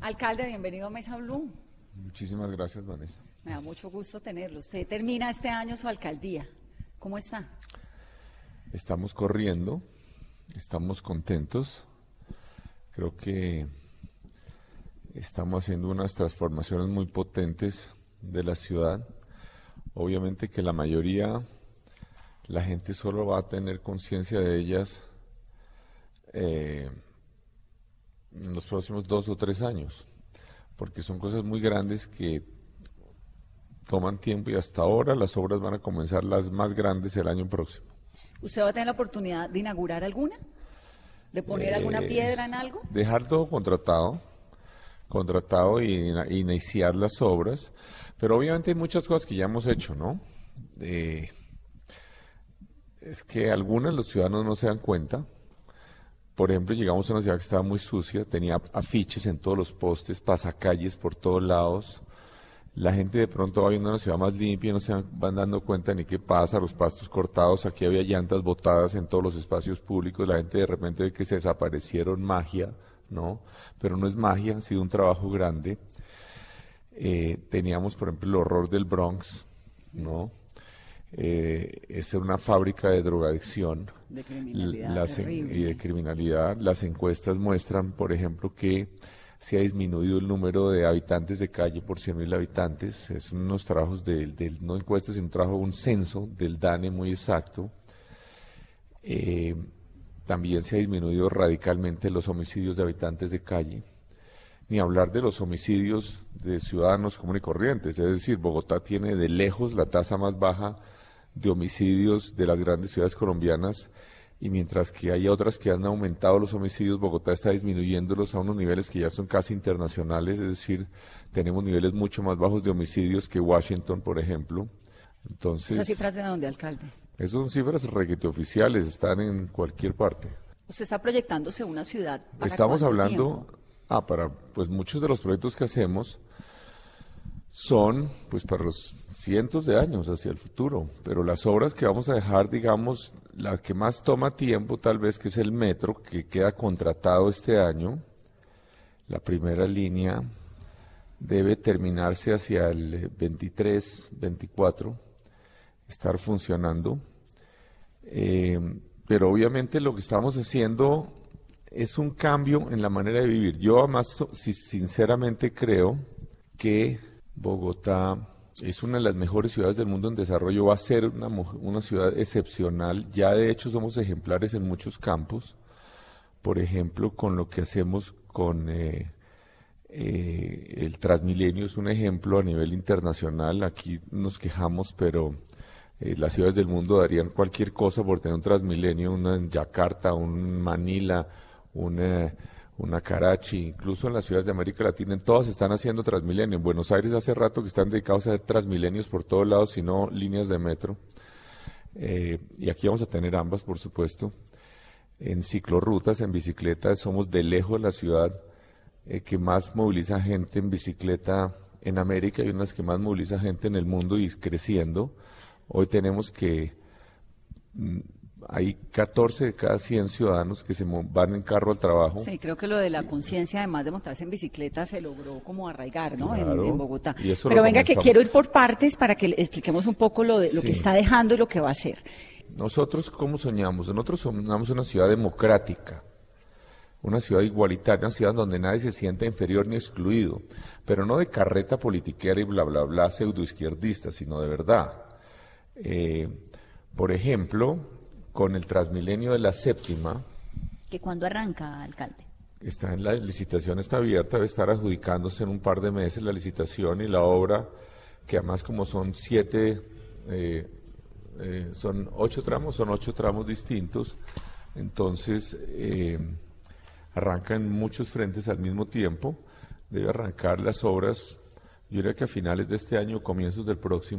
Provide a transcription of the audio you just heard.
Alcalde, bienvenido a Mesa Blue. Muchísimas gracias, Vanessa. Me da mucho gusto tenerlo. Usted termina este año su alcaldía. ¿Cómo está? Estamos corriendo, estamos contentos. Creo que estamos haciendo unas transformaciones muy potentes de la ciudad. Obviamente que la mayoría, la gente solo va a tener conciencia de ellas eh, en los próximos dos o tres años, porque son cosas muy grandes que toman tiempo y hasta ahora las obras van a comenzar las más grandes el año próximo. ¿Usted va a tener la oportunidad de inaugurar alguna? ¿De poner alguna Eh, piedra en algo? Dejar todo contratado, contratado y iniciar las obras, pero obviamente hay muchas cosas que ya hemos hecho, ¿no? Eh, es que algunas los ciudadanos no se dan cuenta. Por ejemplo, llegamos a una ciudad que estaba muy sucia, tenía afiches en todos los postes, pasacalles por todos lados. La gente de pronto va viendo una ciudad más limpia y no se van- dando cuenta ni qué pasa, los pastos cortados, aquí había llantas botadas en todos los espacios públicos, la gente de repente ve que se desaparecieron magia, ¿no? Pero no es magia, ha sido un trabajo grande. Eh, teníamos, por ejemplo, el horror del Bronx, ¿no? Eh, es una fábrica de drogadicción De las y de criminalidad. Las encuestas muestran, por ejemplo, que se ha disminuido el número de habitantes de calle por 100.000 habitantes. Es unos trabajos del, del- no encuestas, sino un trabajo, un censo del DANE muy exacto. Eh, también se ha disminuido radicalmente los homicidios de habitantes de calle, ni hablar de los homicidios de ciudadanos comunes y corrientes. Es decir, Bogotá tiene de lejos la tasa más baja de homicidios de las grandes ciudades colombianas y mientras que hay otras que han aumentado los homicidios, Bogotá está disminuyéndolos a unos niveles que ya son casi internacionales, es decir, tenemos niveles mucho más bajos de homicidios que Washington, por ejemplo. Entonces, ¿Esas cifras de dónde, alcalde? esas son cifras requete oficiales, están en cualquier parte. Usted está proyectándose una ciudad. ¿para Estamos hablando, tiempo? ah, para, pues muchos de los proyectos que hacemos son, pues para los cientos de años hacia el futuro, pero las obras que vamos a dejar, digamos, la que más toma tiempo tal vez que es el metro, que queda contratado este año, la primera línea debe terminarse hacia el 23, 24, estar funcionando. Eh, pero obviamente lo que estamos haciendo es un cambio en la manera de vivir. Yo además, sinceramente creo que Bogotá es una de las mejores ciudades del mundo en desarrollo, va a ser una, una ciudad excepcional. Ya de hecho somos ejemplares en muchos campos. Por ejemplo, con lo que hacemos con eh, eh, el Transmilenio es un ejemplo a nivel internacional. Aquí nos quejamos, pero eh, las ciudades del mundo darían cualquier cosa por tener un Transmilenio, una en Yakarta, un Manila, una, una Karachi, incluso en las ciudades de América Latina, en todas están haciendo Transmilenio. En Buenos Aires hace rato que están dedicados a hacer Transmilenios por todos lados, sino líneas de metro. Eh, y aquí vamos a tener ambas, por supuesto. En ciclorrutas, en bicicleta, somos de lejos la ciudad eh, que más moviliza gente en bicicleta en América y una de las que más moviliza gente en el mundo y creciendo. Hoy tenemos que mm, hay 14 de cada 100 ciudadanos que se van en carro al trabajo. Sí, creo que lo de la conciencia, además de montarse en bicicleta, se logró como arraigar, ¿no? En- Claro, en, Bogotá. Pero venga, que quiero ir por partes para que le expliquemos un poco lo, de, lo que está dejando y lo que va a hacer. Nosotros, ¿cómo soñamos? Nosotros soñamos una ciudad democrática, una ciudad igualitaria, una ciudad donde nadie se sienta inferior ni excluido, pero no de carreta politiquera y bla, bla, bla, pseudoizquierdista, sino de verdad. Eh, por ejemplo, con el Transmilenio de la séptima, ¿Que cuándo arranca, alcalde? está en la licitación, está abierta, debe estar adjudicándose en un par de meses la licitación y la obra, que además como son siete, eh, eh, son ocho tramos, son ocho tramos distintos, entonces eh, arranca en muchos frentes al mismo tiempo, debe arrancar las obras, yo diría que a finales de este año, comienzos del próximo.